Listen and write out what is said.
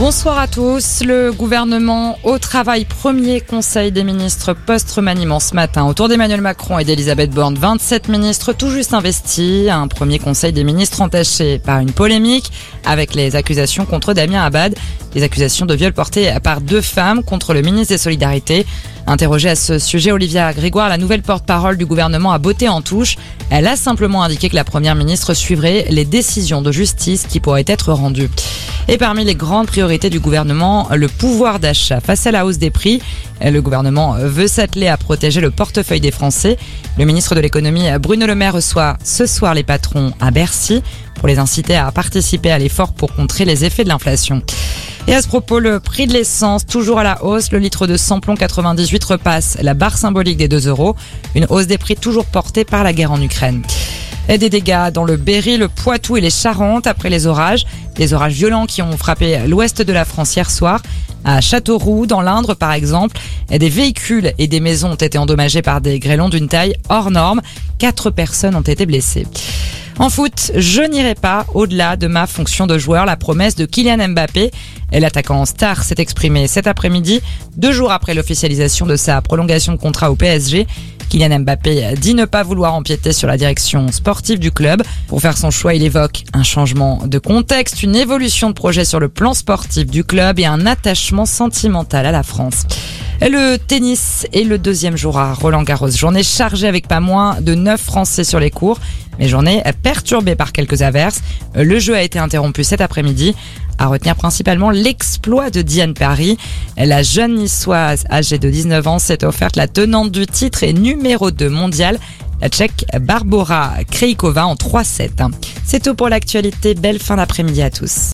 Bonsoir à tous. Le gouvernement au travail, premier conseil des ministres post-remaniement ce matin autour d'Emmanuel Macron et d'Elisabeth Borne. 27 ministres tout juste investis. Un premier conseil des ministres entaché par une polémique avec les accusations contre Damien Abad. Des accusations de viol portées par deux femmes contre le ministre des Solidarités. Interrogée à ce sujet, Olivia Grégoire, la nouvelle porte-parole du gouvernement, a botté en touche. Elle a simplement indiqué que la première ministre suivrait les décisions de justice qui pourraient être rendues. Et parmi les grandes priorités du gouvernement, le pouvoir d'achat. Face à la hausse des prix, le gouvernement veut s'atteler à protéger le portefeuille des Français. Le ministre de l'économie, Bruno Le Maire, reçoit ce soir les patrons à Bercy pour les inciter à participer à l'effort pour contrer les effets de l'inflation. Et à ce propos, le prix de l'essence, toujours à la hausse, le litre de samplon 98 repasse la barre symbolique des 2 euros. Une hausse des prix toujours portée par la guerre en Ukraine. Et des dégâts dans le Berry, le Poitou et les Charentes après les orages. Des orages violents qui ont frappé l'ouest de la France hier soir. À Châteauroux, dans l'Indre par exemple, des véhicules et des maisons ont été endommagés par des grêlons d'une taille hors norme. Quatre personnes ont été blessées. En foot, je n'irai pas au-delà de ma fonction de joueur. La promesse de Kylian Mbappé, l'attaquant star, s'est exprimé cet après-midi, deux jours après l'officialisation de sa prolongation de contrat au PSG. Kylian Mbappé dit ne pas vouloir empiéter sur la direction sportive du club. Pour faire son choix, il évoque un changement de contexte, une évolution de projet sur le plan sportif du club et un attachement sentimental à la France. Le tennis est le deuxième jour à Roland Garros. Journée chargée avec pas moins de 9 Français sur les cours. Mais journée perturbée par quelques averses. Le jeu a été interrompu cet après-midi. À retenir principalement l'exploit de Diane Paris. La jeune niçoise âgée de 19 ans s'est offerte la tenante du titre et numéro 2 mondial. La tchèque Barbara Krejkova en 3-7. C'est tout pour l'actualité. Belle fin d'après-midi à tous.